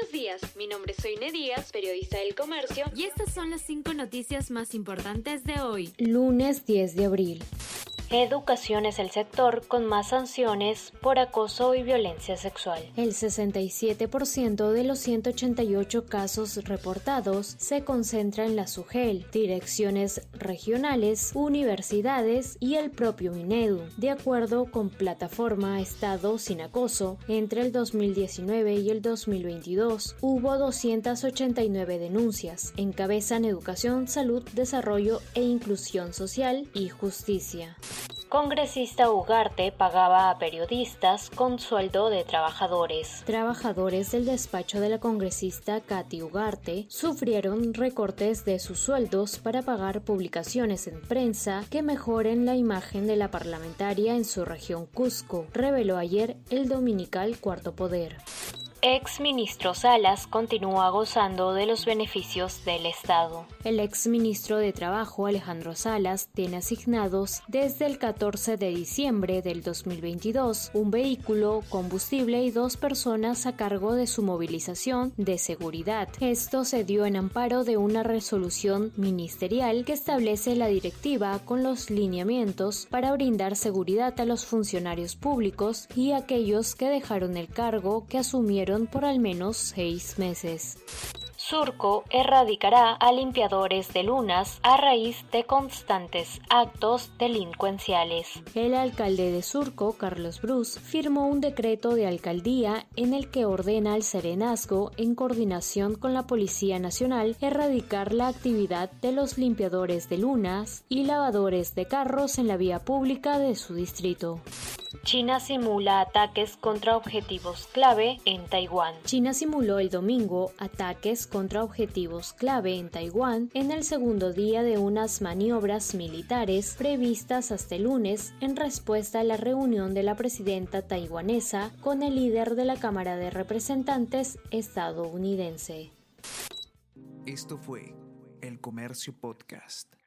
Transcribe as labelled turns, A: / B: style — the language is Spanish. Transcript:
A: Buenos días, mi nombre es Soine Díaz, periodista del comercio,
B: y estas son las cinco noticias más importantes de hoy,
C: lunes 10 de abril.
D: Educación es el sector con más sanciones por acoso y violencia sexual.
C: El 67% de los 188 casos reportados se concentra en la SUGEL, direcciones regionales, universidades y el propio Minedu. De acuerdo con Plataforma Estado sin Acoso, entre el 2019 y el 2022 hubo 289 denuncias. Encabezan Educación, Salud, Desarrollo e Inclusión Social y Justicia.
D: Congresista Ugarte pagaba a periodistas con sueldo de trabajadores.
C: Trabajadores del despacho de la congresista Katy Ugarte sufrieron recortes de sus sueldos para pagar publicaciones en prensa que mejoren la imagen de la parlamentaria en su región Cusco, reveló ayer el dominical Cuarto Poder
D: ex ministro Salas continúa gozando de los beneficios del Estado.
C: El ex ministro de Trabajo Alejandro Salas tiene asignados desde el 14 de diciembre del 2022 un vehículo, combustible y dos personas a cargo de su movilización de seguridad. Esto se dio en amparo de una resolución ministerial que establece la directiva con los lineamientos para brindar seguridad a los funcionarios públicos y aquellos que dejaron el cargo que asumieron por al menos seis meses.
D: Surco erradicará a limpiadores de lunas a raíz de constantes actos delincuenciales.
C: El alcalde de Surco, Carlos Bruce, firmó un decreto de alcaldía en el que ordena al Serenazgo, en coordinación con la Policía Nacional, erradicar la actividad de los limpiadores de lunas y lavadores de carros en la vía pública de su distrito.
D: China simula ataques contra objetivos clave en Taiwán.
C: China simuló el domingo ataques contra objetivos clave en Taiwán en el segundo día de unas maniobras militares previstas hasta el lunes en respuesta a la reunión de la presidenta taiwanesa con el líder de la Cámara de Representantes estadounidense.
E: Esto fue El Comercio Podcast.